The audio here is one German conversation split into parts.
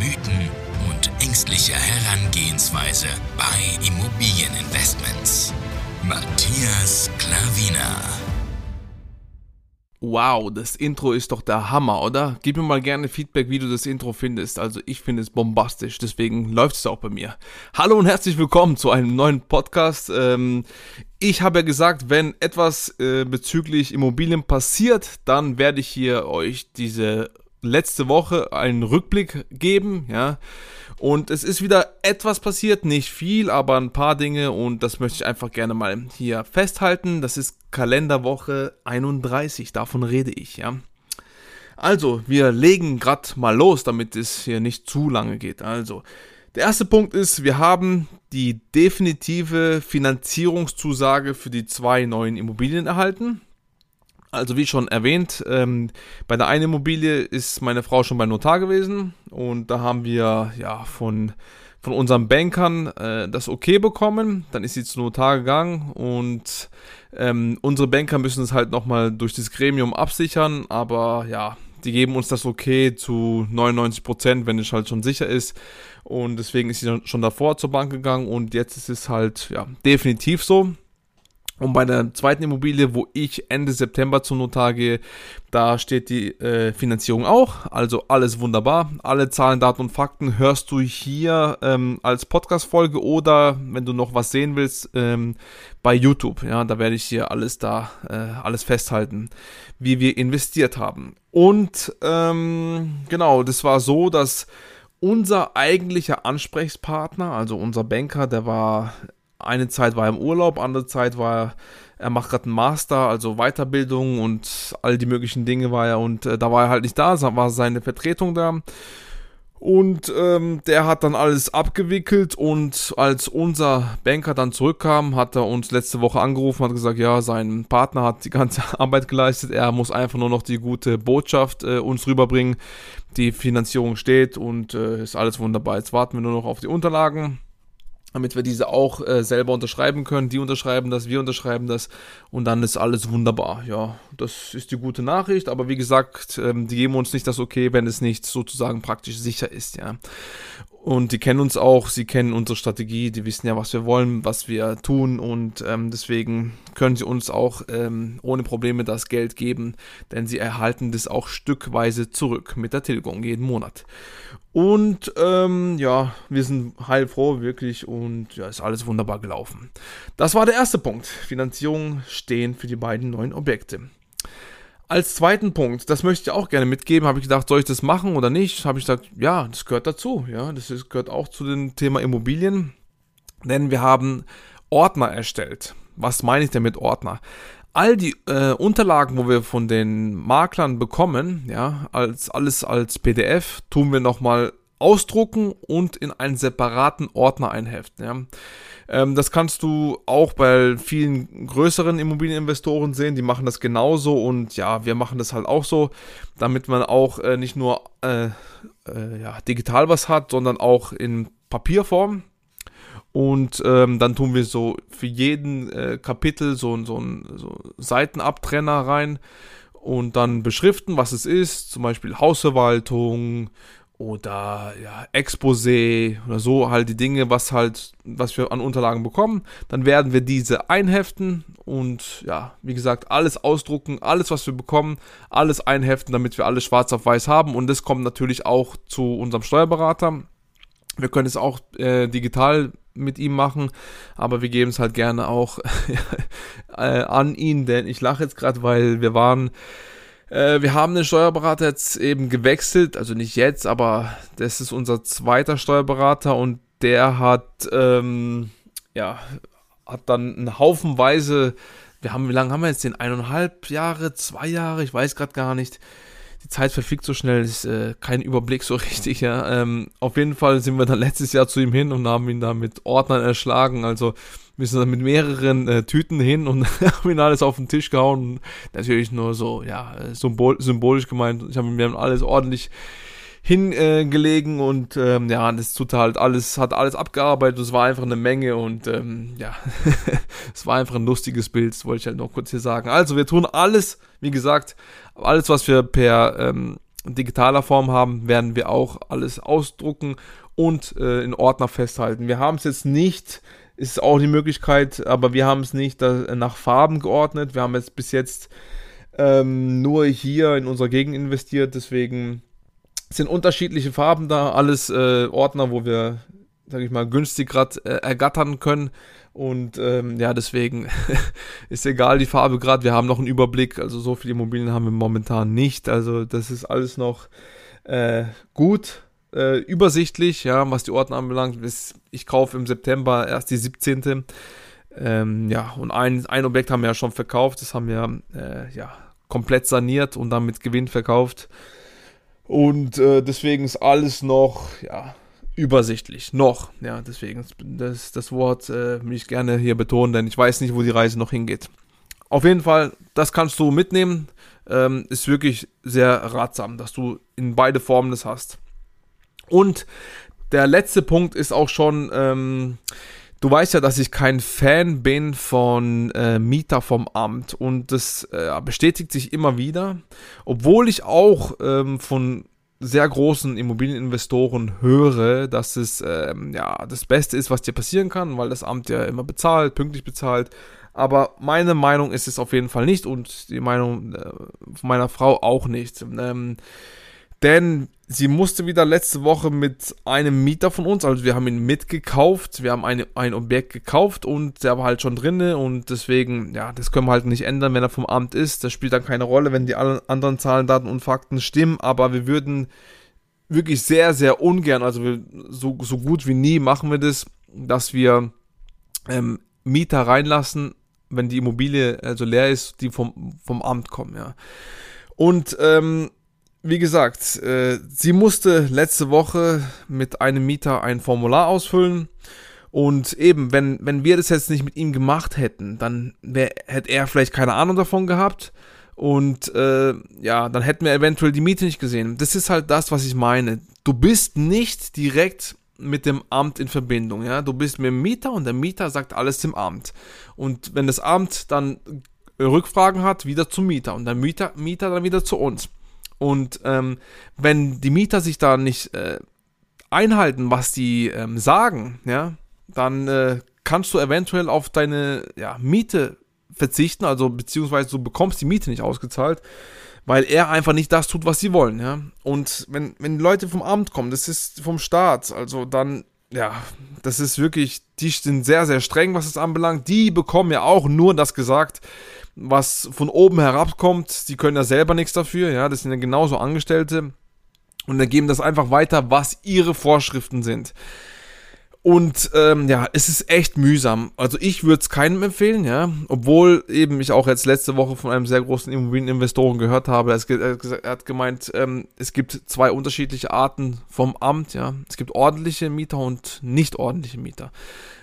Mythen und ängstliche Herangehensweise bei Immobilieninvestments. Matthias Klavina. Wow, das Intro ist doch der Hammer, oder? Gib mir mal gerne Feedback, wie du das Intro findest. Also ich finde es bombastisch, deswegen läuft es auch bei mir. Hallo und herzlich willkommen zu einem neuen Podcast. Ähm, ich habe ja gesagt, wenn etwas äh, bezüglich Immobilien passiert, dann werde ich hier euch diese letzte Woche einen Rückblick geben, ja. Und es ist wieder etwas passiert, nicht viel, aber ein paar Dinge und das möchte ich einfach gerne mal hier festhalten. Das ist Kalenderwoche 31, davon rede ich, ja. Also, wir legen gerade mal los, damit es hier nicht zu lange geht. Also, der erste Punkt ist, wir haben die definitive Finanzierungszusage für die zwei neuen Immobilien erhalten. Also wie schon erwähnt, ähm, bei der einen Immobilie ist meine Frau schon beim Notar gewesen und da haben wir ja von, von unseren Bankern äh, das Okay bekommen. Dann ist sie zum Notar gegangen und ähm, unsere Banker müssen es halt nochmal durch das Gremium absichern, aber ja, die geben uns das Okay zu 99 Prozent, wenn es halt schon sicher ist. Und deswegen ist sie schon davor zur Bank gegangen und jetzt ist es halt ja definitiv so. Und bei der zweiten Immobilie, wo ich Ende September zum Notar gehe, da steht die äh, Finanzierung auch. Also alles wunderbar. Alle Zahlen, Daten und Fakten hörst du hier ähm, als Podcast-Folge oder wenn du noch was sehen willst, ähm, bei YouTube. Ja, da werde ich hier alles da, äh, alles festhalten, wie wir investiert haben. Und ähm, genau, das war so, dass unser eigentlicher Ansprechpartner, also unser Banker, der war eine Zeit war er im Urlaub, andere Zeit war er, er macht gerade einen Master, also Weiterbildung und all die möglichen Dinge war er und äh, da war er halt nicht da, war seine Vertretung da. Und ähm, der hat dann alles abgewickelt und als unser Banker dann zurückkam, hat er uns letzte Woche angerufen, hat gesagt, ja, sein Partner hat die ganze Arbeit geleistet, er muss einfach nur noch die gute Botschaft äh, uns rüberbringen. Die Finanzierung steht und äh, ist alles wunderbar. Jetzt warten wir nur noch auf die Unterlagen damit wir diese auch äh, selber unterschreiben können. Die unterschreiben das, wir unterschreiben das und dann ist alles wunderbar. Ja, das ist die gute Nachricht, aber wie gesagt, ähm, die geben uns nicht das Okay, wenn es nicht sozusagen praktisch sicher ist, ja. Und die kennen uns auch, sie kennen unsere Strategie, die wissen ja, was wir wollen, was wir tun und ähm, deswegen können sie uns auch ähm, ohne Probleme das Geld geben, denn sie erhalten das auch stückweise zurück mit der Telekom jeden Monat. Und ähm, ja, wir sind heilfroh, wirklich, und ja, ist alles wunderbar gelaufen. Das war der erste Punkt. Finanzierung stehen für die beiden neuen Objekte. Als zweiten Punkt, das möchte ich auch gerne mitgeben, habe ich gedacht, soll ich das machen oder nicht? Habe ich gesagt, ja, das gehört dazu. Ja, das ist, gehört auch zu dem Thema Immobilien. Denn wir haben Ordner erstellt. Was meine ich denn mit Ordner? All die äh, Unterlagen, wo wir von den Maklern bekommen, ja, als alles als PDF, tun wir nochmal ausdrucken und in einen separaten Ordner einheften. Ja. Ähm, das kannst du auch bei vielen größeren Immobilieninvestoren sehen, die machen das genauso und ja, wir machen das halt auch so, damit man auch äh, nicht nur äh, äh, ja, digital was hat, sondern auch in Papierform. Und ähm, dann tun wir so für jeden äh, Kapitel so, so einen so Seitenabtrenner rein und dann beschriften, was es ist, zum Beispiel Hausverwaltung, oder ja, Exposé oder so halt die Dinge, was halt, was wir an Unterlagen bekommen. Dann werden wir diese einheften und ja, wie gesagt, alles ausdrucken, alles, was wir bekommen, alles einheften, damit wir alles schwarz auf weiß haben. Und das kommt natürlich auch zu unserem Steuerberater. Wir können es auch äh, digital mit ihm machen, aber wir geben es halt gerne auch äh, an ihn, denn ich lache jetzt gerade, weil wir waren äh, wir haben den Steuerberater jetzt eben gewechselt, also nicht jetzt, aber das ist unser zweiter Steuerberater und der hat, ähm, ja, hat dann einen Haufenweise, wir haben, wie lange haben wir jetzt den? Eineinhalb Jahre, zwei Jahre, ich weiß gerade gar nicht. die Zeit verfliegt so schnell, ist äh, kein Überblick so richtig, ja. Ähm, auf jeden Fall sind wir dann letztes Jahr zu ihm hin und haben ihn da mit Ordnern erschlagen, also wir sind dann mit mehreren äh, Tüten hin und haben ihn alles auf den Tisch gehauen. Natürlich nur so, ja, symbol symbolisch gemeint. Ich habe mir alles ordentlich hingelegen äh, und ähm, ja, das tut halt alles, hat alles abgearbeitet. Es war einfach eine Menge und ähm, ja, es war einfach ein lustiges Bild, das wollte ich halt noch kurz hier sagen. Also wir tun alles, wie gesagt, alles, was wir per ähm, digitaler Form haben, werden wir auch alles ausdrucken und äh, in Ordner festhalten. Wir haben es jetzt nicht, ist auch die Möglichkeit, aber wir haben es nicht äh, nach Farben geordnet. Wir haben jetzt bis jetzt ähm, nur hier in unserer Gegend investiert, deswegen sind unterschiedliche Farben da, alles äh, Ordner, wo wir, sag ich mal, günstig gerade äh, ergattern können. Und ähm, ja, deswegen ist egal die Farbe gerade, wir haben noch einen Überblick, also so viele Immobilien haben wir momentan nicht. Also das ist alles noch äh, gut, äh, übersichtlich, ja, was die Ordner anbelangt. Ich kaufe im September erst die 17. Ähm, ja, und ein, ein Objekt haben wir ja schon verkauft, das haben wir äh, ja komplett saniert und dann mit Gewinn verkauft. Und äh, deswegen ist alles noch, ja, übersichtlich. Noch, ja, deswegen das, das Wort äh, will ich gerne hier betonen, denn ich weiß nicht, wo die Reise noch hingeht. Auf jeden Fall, das kannst du mitnehmen. Ähm, ist wirklich sehr ratsam, dass du in beide Formen das hast. Und der letzte Punkt ist auch schon, ähm, Du weißt ja, dass ich kein Fan bin von äh, Mieter vom Amt und das äh, bestätigt sich immer wieder, obwohl ich auch ähm, von sehr großen Immobilieninvestoren höre, dass es ähm, ja das Beste ist, was dir passieren kann, weil das Amt ja immer bezahlt, pünktlich bezahlt. Aber meine Meinung ist es auf jeden Fall nicht und die Meinung äh, meiner Frau auch nicht. Ähm, denn sie musste wieder letzte Woche mit einem Mieter von uns, also wir haben ihn mitgekauft, wir haben eine, ein Objekt gekauft und der war halt schon drinne und deswegen, ja, das können wir halt nicht ändern, wenn er vom Amt ist. Das spielt dann keine Rolle, wenn die anderen Zahlen, Daten und Fakten stimmen, aber wir würden wirklich sehr, sehr ungern, also wir, so, so gut wie nie machen wir das, dass wir ähm, Mieter reinlassen, wenn die Immobilie also leer ist, die vom, vom Amt kommen, ja. Und ähm, wie gesagt, äh, sie musste letzte Woche mit einem Mieter ein Formular ausfüllen. Und eben, wenn, wenn wir das jetzt nicht mit ihm gemacht hätten, dann wär, hätte er vielleicht keine Ahnung davon gehabt. Und äh, ja, dann hätten wir eventuell die Miete nicht gesehen. Das ist halt das, was ich meine. Du bist nicht direkt mit dem Amt in Verbindung. Ja? Du bist mit dem Mieter und der Mieter sagt alles dem Amt. Und wenn das Amt dann Rückfragen hat, wieder zum Mieter und der Mieter, Mieter dann wieder zu uns. Und ähm, wenn die Mieter sich da nicht äh, einhalten, was die ähm, sagen, ja, dann äh, kannst du eventuell auf deine ja, Miete verzichten, also beziehungsweise du bekommst die Miete nicht ausgezahlt, weil er einfach nicht das tut, was sie wollen, ja. Und wenn, wenn Leute vom Amt kommen, das ist vom Staat, also dann, ja, das ist wirklich, die sind sehr, sehr streng, was es anbelangt. Die bekommen ja auch nur das gesagt, was von oben herabkommt, die können ja selber nichts dafür, ja, das sind ja genauso Angestellte und dann geben das einfach weiter, was ihre Vorschriften sind. Und ähm, ja, es ist echt mühsam. Also ich würde es keinem empfehlen, ja. Obwohl eben ich auch jetzt letzte Woche von einem sehr großen Immobilieninvestoren gehört habe. Er hat gemeint, ähm, es gibt zwei unterschiedliche Arten vom Amt, ja. Es gibt ordentliche Mieter und nicht ordentliche Mieter.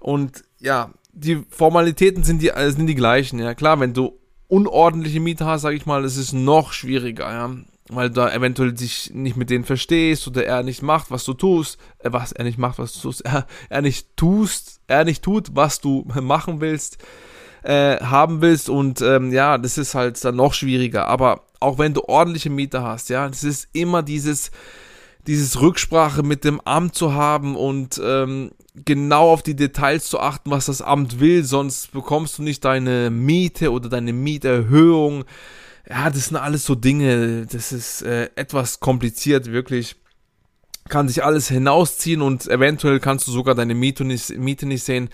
Und ja, die Formalitäten sind die, äh, sind die gleichen, ja. Klar, wenn du unordentliche Mieter hast, sag ich mal, ist noch schwieriger, ja. Weil du da eventuell dich nicht mit denen verstehst oder er nicht macht, was du tust, äh, was er nicht macht, was du tust, er, er nicht tust, er nicht tut, was du machen willst, äh, haben willst und ähm, ja, das ist halt dann noch schwieriger. Aber auch wenn du ordentliche Mieter hast, ja, das ist immer dieses, dieses Rücksprache mit dem Amt zu haben und ähm, genau auf die Details zu achten, was das Amt will, sonst bekommst du nicht deine Miete oder deine Mieterhöhung. Ja, das sind alles so Dinge, das ist äh, etwas kompliziert, wirklich. Kann sich alles hinausziehen und eventuell kannst du sogar deine Miete nicht, Miete nicht sehen.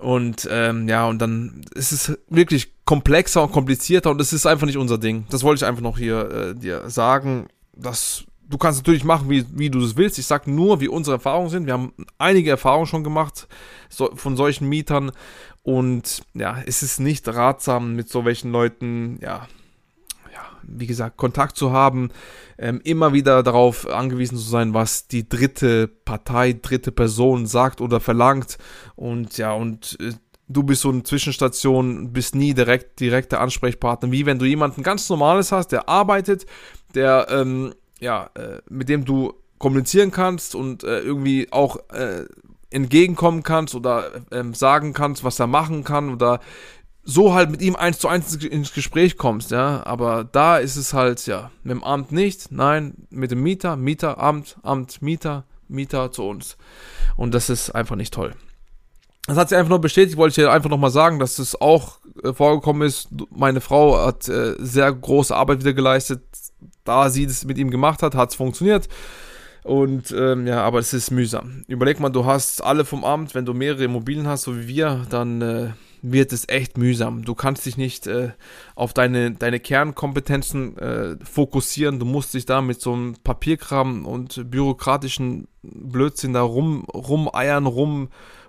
Und ähm, ja, und dann ist es wirklich komplexer und komplizierter und es ist einfach nicht unser Ding. Das wollte ich einfach noch hier äh, dir sagen. Das du kannst natürlich machen, wie, wie du es willst. Ich sage nur, wie unsere Erfahrungen sind. Wir haben einige Erfahrungen schon gemacht so, von solchen Mietern. Und ja, es ist nicht ratsam, mit so welchen Leuten, ja, ja, wie gesagt, Kontakt zu haben, ähm, immer wieder darauf angewiesen zu sein, was die dritte Partei, dritte Person sagt oder verlangt. Und ja, und äh, du bist so eine Zwischenstation, bist nie direkt direkter Ansprechpartner, wie wenn du jemanden ganz Normales hast, der arbeitet, der, ähm, ja, äh, mit dem du kommunizieren kannst und äh, irgendwie auch äh, entgegenkommen kannst oder ähm, sagen kannst, was er machen kann oder so halt mit ihm eins zu eins ins Gespräch kommst, ja. Aber da ist es halt, ja, mit dem Amt nicht, nein, mit dem Mieter, Mieter, Amt, Amt, Mieter, Mieter zu uns. Und das ist einfach nicht toll. Das hat sich einfach noch bestätigt, wollte ich einfach nochmal sagen, dass es auch äh, vorgekommen ist. Meine Frau hat äh, sehr große Arbeit wieder geleistet. Da sie das mit ihm gemacht hat, hat es funktioniert. Und ähm, ja, aber es ist mühsam. Überleg mal, du hast alle vom Amt, wenn du mehrere Immobilien hast, so wie wir, dann äh, wird es echt mühsam. Du kannst dich nicht äh, auf deine, deine Kernkompetenzen äh, fokussieren. Du musst dich da mit so einem Papierkram und bürokratischen Blödsinn da rum, rumeiern, rum,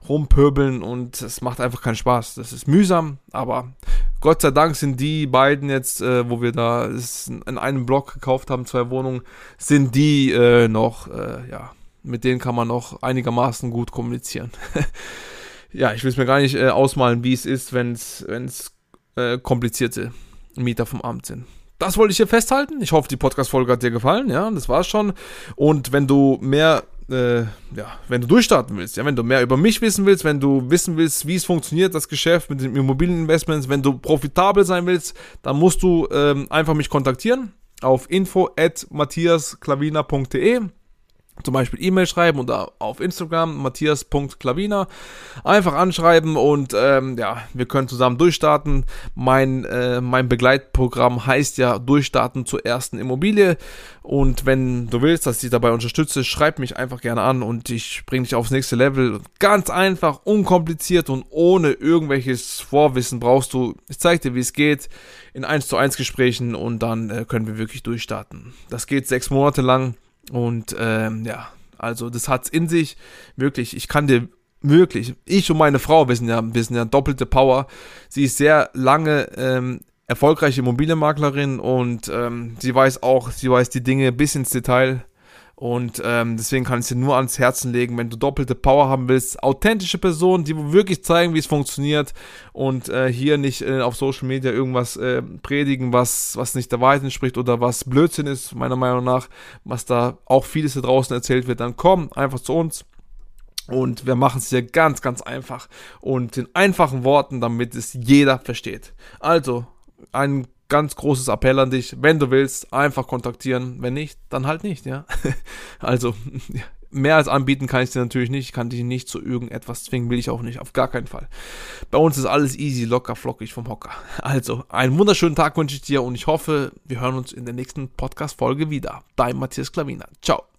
rumpöbeln und es macht einfach keinen Spaß. Das ist mühsam, aber Gott sei Dank sind die beiden jetzt, äh, wo wir da in einem Block gekauft haben, zwei Wohnungen, sind die äh, noch, äh, ja, mit denen kann man noch einigermaßen gut kommunizieren. ja, ich will es mir gar nicht äh, ausmalen, wie es ist, wenn es äh, komplizierte Mieter vom Amt sind. Das wollte ich hier festhalten. Ich hoffe, die Podcast-Folge hat dir gefallen. Ja, das war's schon. Und wenn du mehr äh, ja, wenn du durchstarten willst, ja, wenn du mehr über mich wissen willst, wenn du wissen willst, wie es funktioniert, das Geschäft mit den Immobilieninvestments, wenn du profitabel sein willst, dann musst du ähm, einfach mich kontaktieren auf info at matthiasklavina.de zum Beispiel E-Mail schreiben oder auf Instagram matthias.klavina einfach anschreiben und ähm, ja, wir können zusammen durchstarten. Mein, äh, mein Begleitprogramm heißt ja Durchstarten zur ersten Immobilie und wenn du willst, dass ich dabei unterstütze, schreib mich einfach gerne an und ich bringe dich aufs nächste Level. Ganz einfach, unkompliziert und ohne irgendwelches Vorwissen brauchst du. Ich zeige dir, wie es geht in 1 zu 1 Gesprächen und dann äh, können wir wirklich durchstarten. Das geht sechs Monate lang und ähm, ja, also das hat's in sich. Wirklich, ich kann dir wirklich, ich und meine Frau, wir sind ja, wir sind ja doppelte Power. Sie ist sehr lange ähm, erfolgreiche Immobilienmaklerin und ähm, sie weiß auch, sie weiß die Dinge bis ins Detail. Und ähm, deswegen kann ich dir nur ans Herzen legen, wenn du doppelte Power haben willst, authentische Personen, die wirklich zeigen, wie es funktioniert und äh, hier nicht äh, auf Social Media irgendwas äh, predigen, was, was nicht der Wahrheit entspricht oder was Blödsinn ist, meiner Meinung nach, was da auch vieles da draußen erzählt wird, dann komm einfach zu uns. Und wir machen es hier ganz, ganz einfach und in einfachen Worten, damit es jeder versteht. Also, ein ganz großes Appell an dich, wenn du willst, einfach kontaktieren. Wenn nicht, dann halt nicht, ja. also, mehr als anbieten kann ich dir natürlich nicht. Ich kann dich nicht zu irgendetwas zwingen, will ich auch nicht. Auf gar keinen Fall. Bei uns ist alles easy, locker, flockig vom Hocker. Also, einen wunderschönen Tag wünsche ich dir und ich hoffe, wir hören uns in der nächsten Podcast-Folge wieder. Dein Matthias Klavina. Ciao.